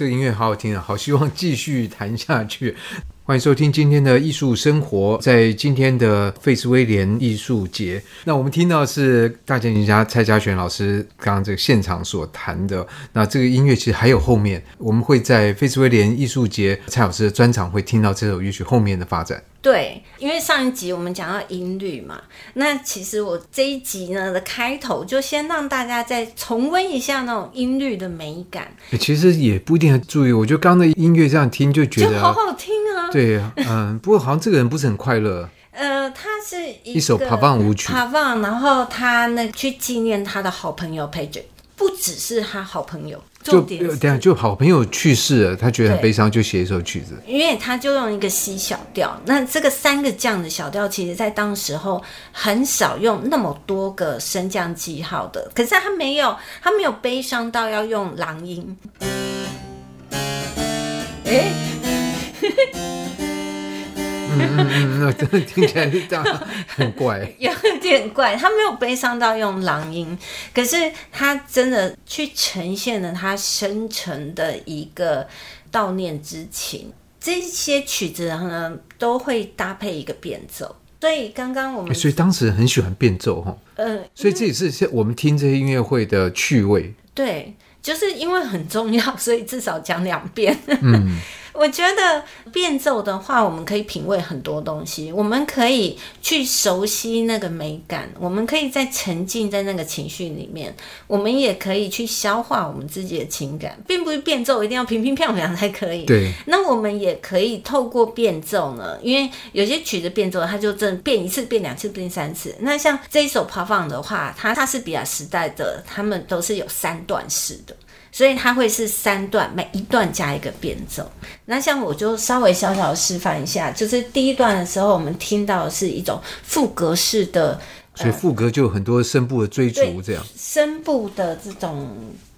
这个音乐好好听啊！好希望继续弹下去。欢迎收听今天的艺术生活，在今天的费斯威廉艺术节，那我们听到是大提琴家蔡嘉璇老师刚刚这个现场所弹的。那这个音乐其实还有后面，我们会在费斯威廉艺术节蔡老师的专场会听到这首乐曲后面的发展。对，因为上一集我们讲到音律嘛，那其实我这一集呢的开头就先让大家再重温一下那种音律的美感。其实也不一定要注意，我觉得刚刚的音乐这样听就觉得就好好听啊。对，嗯，不过好像这个人不是很快乐。呃，他是一,一首帕凡舞曲，帕凡，然后他那去纪念他的好朋友 Paget，不只是他好朋友。就等下，就好朋友去世了，他觉得很悲伤，就写一首曲子。因为他就用一个 C 小调，那这个三个降的小调，其实在当时候很少用那么多个升降记号的。可是他没有，他没有悲伤到要用狼音。哎。嗯，真的听起来是这样很怪，有点怪。他没有悲伤到用狼音，可是他真的去呈现了他深沉的一个悼念之情。这些曲子呢，都会搭配一个变奏。所以刚刚我们，所以当时很喜欢变奏哈。呃，所以这也是我们听这些音乐会的趣味。对，就是因为很重要，所以至少讲两遍。嗯。我觉得变奏的话，我们可以品味很多东西，我们可以去熟悉那个美感，我们可以在沉浸在那个情绪里面，我们也可以去消化我们自己的情感，并不是变奏一定要平平 漂亮才可以。对。那我们也可以透过变奏呢，因为有些曲子变奏，它就真变一次、变两次、变三次。那像这一首《帕凡》的话，它它是比较时代的，他们都是有三段式的。所以它会是三段，每一段加一个变奏。那像我就稍微小小示范一下，就是第一段的时候，我们听到的是一种副格式的，所以副格就有很多声部的追逐，这样声部的这种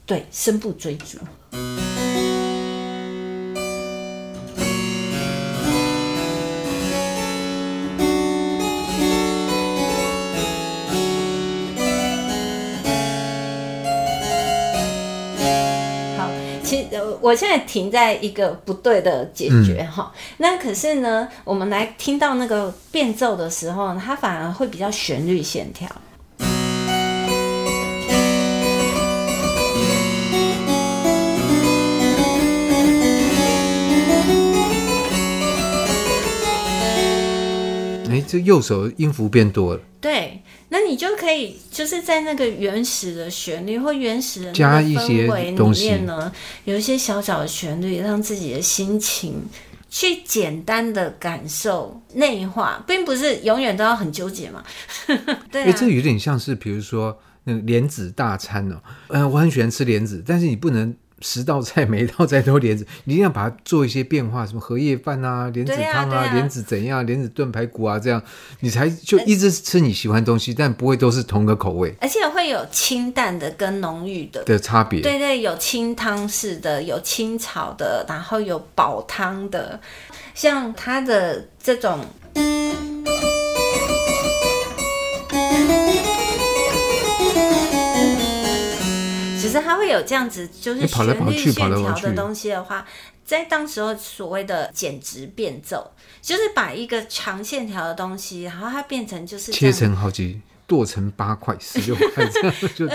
对声部追逐。我现在停在一个不对的解决哈、嗯，那可是呢，我们来听到那个变奏的时候，它反而会比较旋律线条。哎，这右手音符变多了。对。那你就可以就是在那个原始的旋律或原始的加一些东西呢，有一些小小的旋律，让自己的心情去简单的感受内化，并不是永远都要很纠结嘛。对、啊，哎，这有点像是比如说那个莲子大餐哦，嗯，我很喜欢吃莲子，但是你不能。十道菜 每一道菜都莲子，你一定要把它做一些变化，什么荷叶饭啊、莲子汤啊、莲、啊、子怎样、莲子炖排骨啊，这样你才就一直吃你喜欢的东西，但不会都是同个口味，而且会有清淡的跟浓郁的的差别。对对，有清汤式的，有清炒的，然后有煲汤的，像它的这种。其实它会有这样子，就是旋律线条的东西的话，在当时候所谓的简直变奏，就是把一个长线条的东西，然后它变成就是切成好几。剁成八块、十六块 这样就。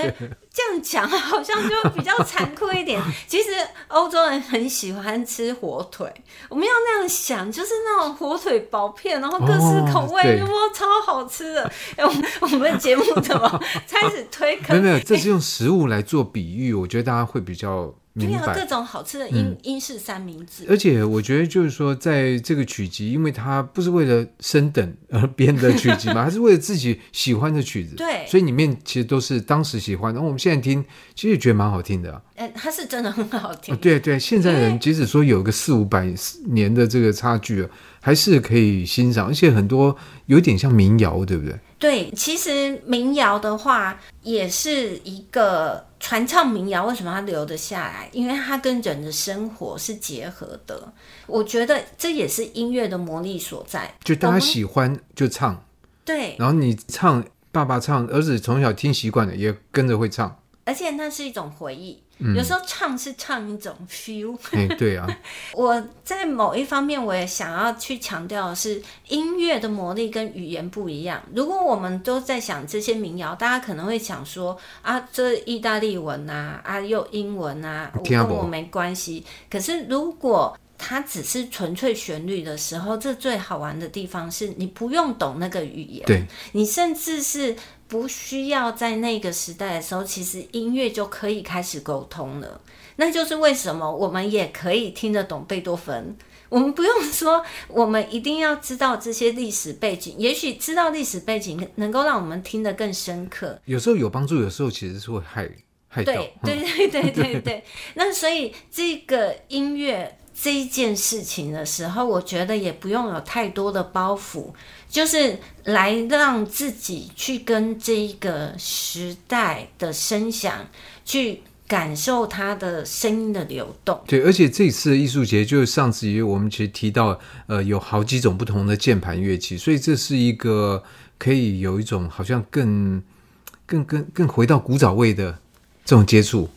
这样讲好像就比较残酷一点。其实欧洲人很喜欢吃火腿，我们要那样想，就是那种火腿薄片，然后各式口味，哇、哦，超好吃的。欸、我们 我们节目怎么开始推坑？没有没有，这是用食物来做比喻，我觉得大家会比较。对啊，各种好吃的英、嗯、英式三明治。而且我觉得就是说，在这个曲集，因为它不是为了升等而编的曲集嘛，它是为了自己喜欢的曲子。对，所以里面其实都是当时喜欢的。然后我们现在听，其实也觉得蛮好听的、啊。哎、欸，它是真的很好听。哦、对对，现在人即使说有个四五百年的这个差距，还是可以欣赏。而且很多有点像民谣，对不对？对，其实民谣的话也是一个。传唱民谣为什么它留得下来？因为它跟人的生活是结合的。我觉得这也是音乐的魔力所在。就大家喜欢就唱，对。然后你唱，爸爸唱，儿子从小听习惯了，也跟着会唱。而且那是一种回忆。嗯、有时候唱是唱一种 feel。哎，对啊。我在某一方面，我也想要去强调的是，音乐的魔力跟语言不一样。如果我们都在想这些民谣，大家可能会想说啊，这意大利文啊，啊又英文啊，我跟我没关系。可是如果它只是纯粹旋律的时候，这最好玩的地方是你不用懂那个语言，对，你甚至是。不需要在那个时代的时候，其实音乐就可以开始沟通了。那就是为什么我们也可以听得懂贝多芬。我们不用 说，我们一定要知道这些历史背景。也许知道历史背景能够让我们听得更深刻。有时候有帮助，有时候其实是会害害到。对对对对对对。那所以这个音乐这一件事情的时候，我觉得也不用有太多的包袱。就是来让自己去跟这一个时代的声响去感受它的声音的流动。对，而且这次的艺术节就是上次也我们其实提到，呃，有好几种不同的键盘乐器，所以这是一个可以有一种好像更、更、更、更回到古早味的这种接触。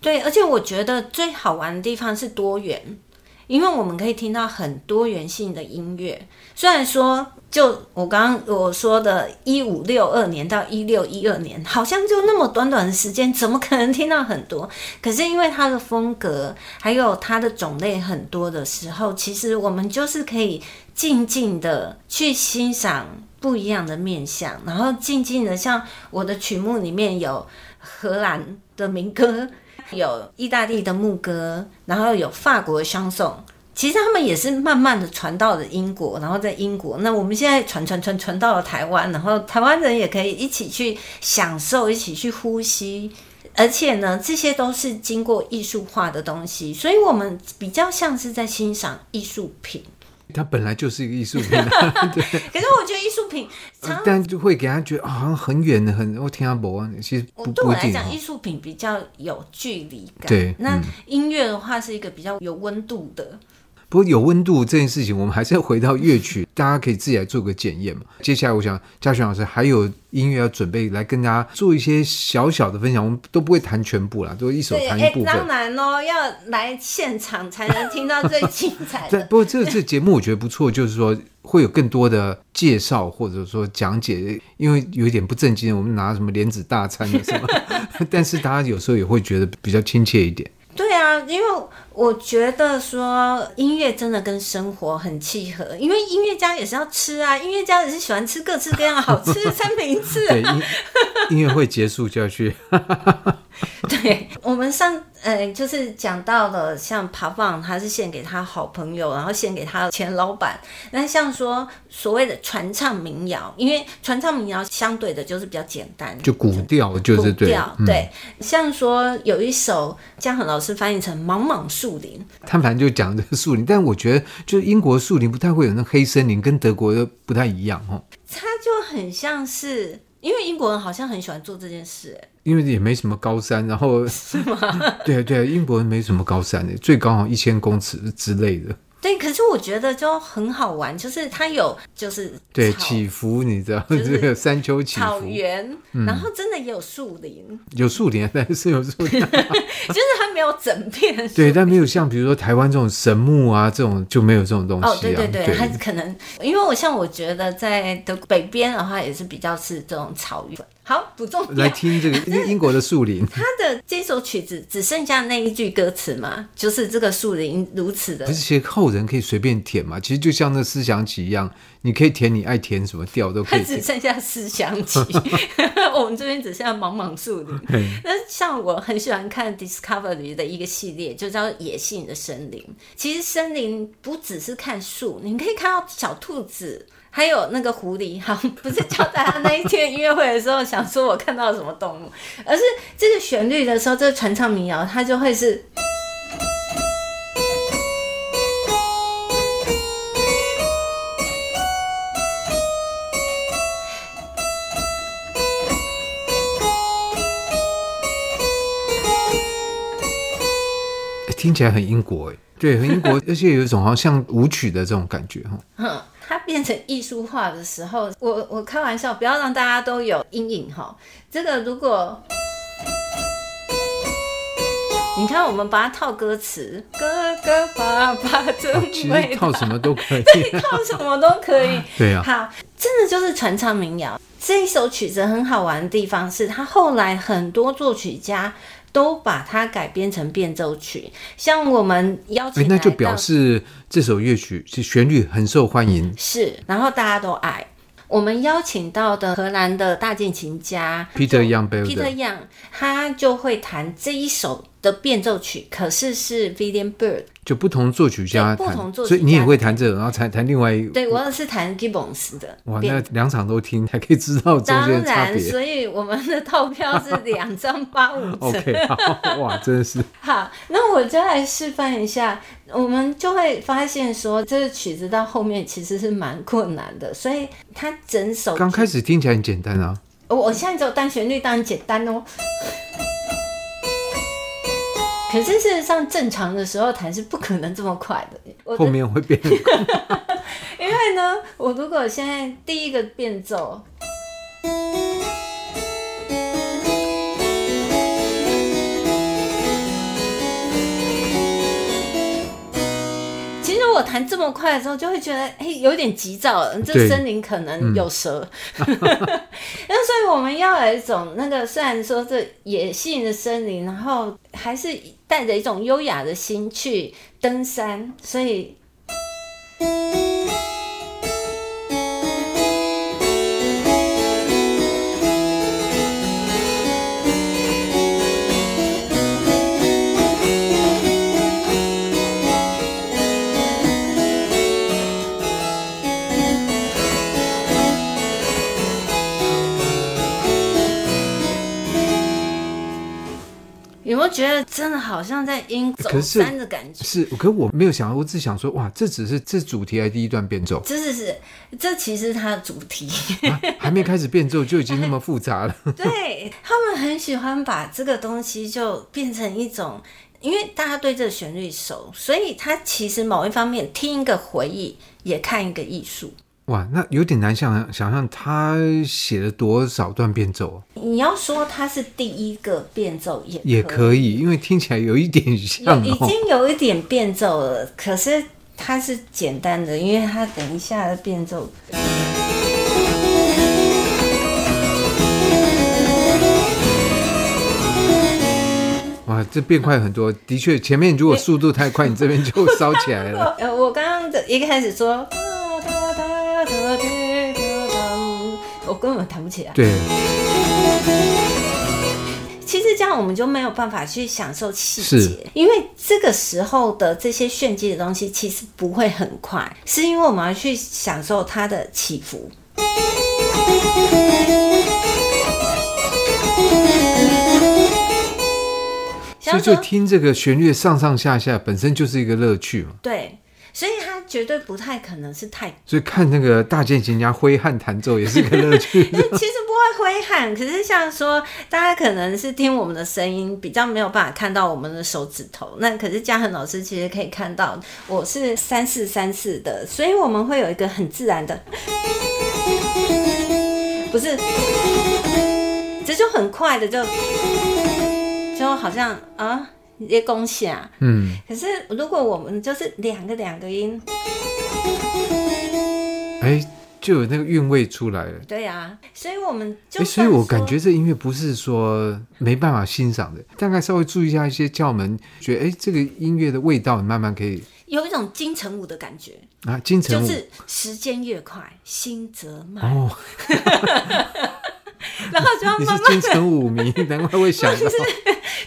对，而且我觉得最好玩的地方是多元。因为我们可以听到很多元性的音乐，虽然说就我刚刚我说的，一五六二年到一六一二年，好像就那么短短的时间，怎么可能听到很多？可是因为它的风格还有它的种类很多的时候，其实我们就是可以静静的去欣赏不一样的面相，然后静静的，像我的曲目里面有荷兰的民歌。有意大利的牧歌，然后有法国的香颂，其实他们也是慢慢的传到了英国，然后在英国，那我们现在传传传传到了台湾，然后台湾人也可以一起去享受，一起去呼吸，而且呢，这些都是经过艺术化的东西，所以我们比较像是在欣赏艺术品。它本来就是一个艺术品，啊，对。可是我觉得艺术品常常，但就会给他觉得好像很远的，很我听阿伯啊。其实不对我来讲，艺术品比较有距离感。对，那音乐的话是一个比较有温度的。不过有温度这件事情，我们还是要回到乐曲，大家可以自己来做个检验嘛。接下来，我想嘉璇老师还有音乐要准备来跟大家做一些小小的分享，我们都不会弹全部啦，都一首弹一部分。当然哦，要来现场才能听到最精彩的。不过这个这节目我觉得不错，就是说会有更多的介绍或者说讲解，因为有一点不正经，我们拿什么莲子大餐的什么，但是大家有时候也会觉得比较亲切一点。啊，因为我觉得说音乐真的跟生活很契合，因为音乐家也是要吃啊，音乐家也是喜欢吃各式各样好吃的三明治。对，音乐会结束就要去。对，我们上。呃，就是讲到了像爬放，他是献给他好朋友，然后献给他前老板。那像说所谓的传唱民谣，因为传唱民谣相对的就是比较简单，就古调就是对。古调、嗯、对，像说有一首江恒老师翻译成《莽莽树林》，他反正就讲这个树林，但我觉得就是英国树林不太会有那黑森林，跟德国的不太一样哦。它就很像是。因为英国人好像很喜欢做这件事，哎，因为也没什么高山，然后是吗？对对，英国人没什么高山的，最高好像一千公尺之类的。对，可是我觉得就很好玩，就是它有就是对起伏，你知道，这个 山丘起伏，草原，然后真的也有树林，有树林，但是有树林，就是它没有整片，对，但没有像比如说台湾这种神木啊，这种就没有这种东西。哦，对对对，它可能因为我像我觉得在的北边的话，也是比较是这种草原。好，不重要。来听这个 英国的树林。他的这首曲子只剩下那一句歌词嘛，就是这个树林如此的。不是，其实后人可以随便填嘛。其实就像那思想曲一样，你可以填你爱填什么调都可以。只剩下思想曲，我们这边只剩下茫茫树林。那像我很喜欢看 Discovery 的一个系列，就叫《野性的森林》。其实森林不只是看树，你可以看到小兔子。还有那个狐狸，好，不是教大家那一天音乐会的时候想说我看到了什么动物，而是这个旋律的时候，这个传唱民谣它就会是，听起来很英国哎，对，很英国，而且有一种好像像舞曲的这种感觉哈。它变成艺术化的时候，我我开玩笑，不要让大家都有阴影哈。这个如果你看，我们把它套歌词，哥哥爸爸真伟大，套什么都可以，对，套什么都可以。对啊，好，真的就是传唱民谣。这一首曲子很好玩的地方是，他后来很多作曲家都把它改编成变奏曲，像我们邀请，那就表示这首乐曲是旋律很受欢迎，是，然后大家都爱。我们邀请到的荷兰的大键琴家 Peter Young，Peter。Young，他就会弹这一首的变奏曲，可是是 William Byrd。就不同作曲家，不同作曲家，所以你也会弹这个，然后弹弹另外一个。对，我也是弹 Gibbons 的。哇，那两场都听，还可以知道中间的差别。当然，所以我们的套票是两张八五折。OK，好，哇，真的是。好，那我就来示范一下，我们就会发现说，这个曲子到后面其实是蛮困难的，所以它整首刚开始听起来很简单啊。我现在只有单旋律，当然简单哦。可是事实上，正常的时候弹是不可能这么快的。后面会变快。因为呢，我如果现在第一个变奏。我弹这么快的时候，就会觉得哎、欸，有点急躁了。这森林可能有蛇，那、嗯、所以我们要有一种那个，虽然说这野性的森林，然后还是带着一种优雅的心去登山，所以。觉得真的好像在鹰走山的感觉？是，可是我没有想到，我只想说，哇，这只是这主题还是第一段变奏？这是是，这其实是它的主题、啊，还没开始变奏就已经那么复杂了。对，他们很喜欢把这个东西就变成一种，因为大家对这个旋律熟，所以他其实某一方面听一个回忆，也看一个艺术。哇，那有点难想想象他写了多少段变奏。你要说他是第一个变奏也也可以，因为听起来有一点像、哦，已经有一点变奏了。可是它是简单的，因为它等一下的变奏。哇，这变快很多。的确，前面如果速度太快，你这边就烧起来了。呃，我刚刚的一开始说。我根本弹不起来。对，其实这样我们就没有办法去享受细节，因为这个时候的这些炫技的东西其实不会很快，是因为我们要去享受它的起伏。所以就听这个旋律上上下下本身就是一个乐趣嘛。对。所以他绝对不太可能是太，所以看那个大键琴家挥汗弹奏也是个乐趣。其实不会挥汗，可是像说大家可能是听我们的声音比较没有办法看到我们的手指头，那可是嘉恒老师其实可以看到我是三四三四的，所以我们会有一个很自然的，不是，这就很快的就就好像啊。也恭喜啊！嗯，可是如果我们就是两个两个音，哎、欸，就有那个韵味出来了。对啊，所以我们就、欸，所以我感觉这音乐不是说没办法欣赏的，大概稍微注意一下一些窍门，觉得哎、欸，这个音乐的味道慢慢可以有一种金城武的感觉啊，金城武就是时间越快，心则慢。哦 然后就要慢慢你是金城武迷，难怪会想到。是，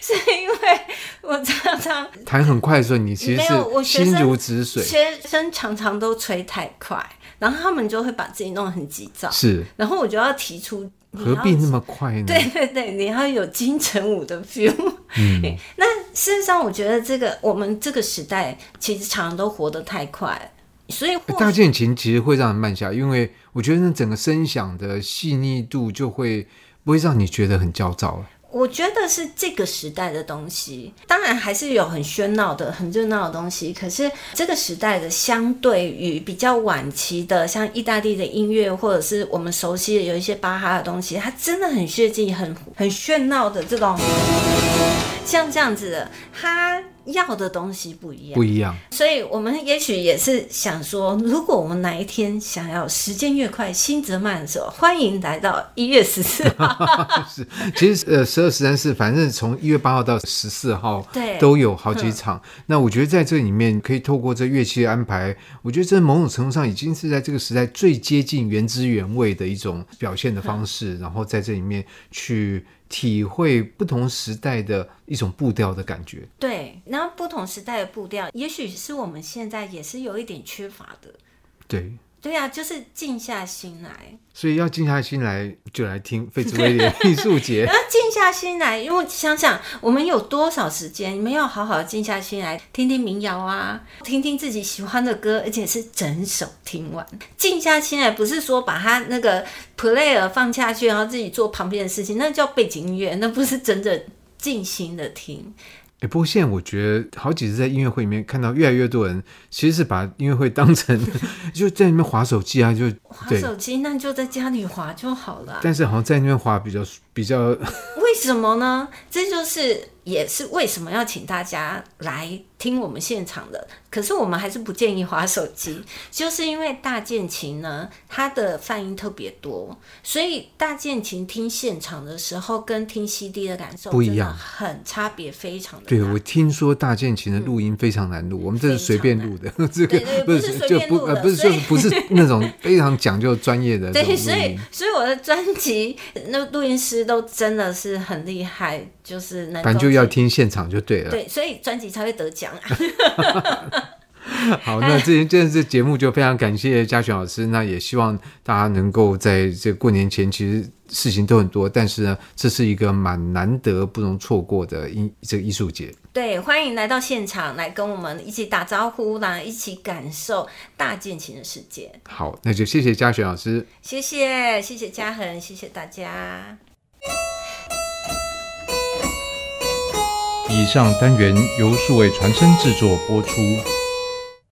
是因为我常常弹很快的时候，你其实是心如止水。学生常常都吹太快，然后他们就会把自己弄得很急躁。是，然后我就要提出，何必那么快呢？对对对，你要有金城武的 feel。嗯，那事实上，我觉得这个我们这个时代其实常常都活得太快。所以大键琴其实会让人慢下，因为我觉得那整个声响的细腻度就会不会让你觉得很焦躁了。我觉得是这个时代的东西，当然还是有很喧闹的、很热闹的东西。可是这个时代的，相对于比较晚期的，像意大利的音乐，或者是我们熟悉的有一些巴哈的东西，它真的很炫技、很很喧闹的这种。像这样子的，他要的东西不一样，不一样。所以我们也许也是想说，如果我们哪一天想要时间越快，心则慢的时候，欢迎来到一月十四号。是，其实呃，十二、十三、四，反正从一月八号到十四号，对，都有好几场。那我觉得在这里面，可以透过这乐器的安排，我觉得这某种程度上已经是在这个时代最接近原汁原味的一种表现的方式，然后在这里面去。体会不同时代的一种步调的感觉，对，然后不同时代的步调，也许是我们现在也是有一点缺乏的，对。对呀、啊，就是静下心来。所以要静下心来，就来听费兹威廉艺术节。然后静下心来，因为想想我们有多少时间，你们要好好静下心来，听听民谣啊，听听自己喜欢的歌，而且是整首听完。静下心来，不是说把它那个 player 放下去，然后自己做旁边的事情，那叫背景音乐，那不是真正静心的听。哎，不过现在我觉得好几次在音乐会里面看到越来越多人，其实是把音乐会当成 就在里面划手机啊，就划手机，那就在家里划就好了。但是好像在那边划比较比较，为什么呢？这就是。也是为什么要请大家来听我们现场的？可是我们还是不建议划手机，就是因为大键琴呢，它的泛音特别多，所以大键琴听现场的时候跟听 CD 的感受不一样，很差别非常的大。对，我听说大键琴的录音非常难录，嗯、我们这是随便录的，这个不是就不呃不是说不是 那种非常讲究专业的。对，所以所以我的专辑那录音师都真的是很厉害，就是能够。要听现场就对了，对，所以专辑才会得奖。好，那这这这节目就非常感谢嘉璇老师，那也希望大家能够在这过年前，其实事情都很多，但是呢，这是一个蛮难得、不容错过的艺这个艺术节。对，欢迎来到现场，来跟我们一起打招呼，来一起感受大键琴的世界。好，那就谢谢嘉璇老师，谢谢谢谢嘉恒，谢谢大家。以上单元由数位传声制作播出。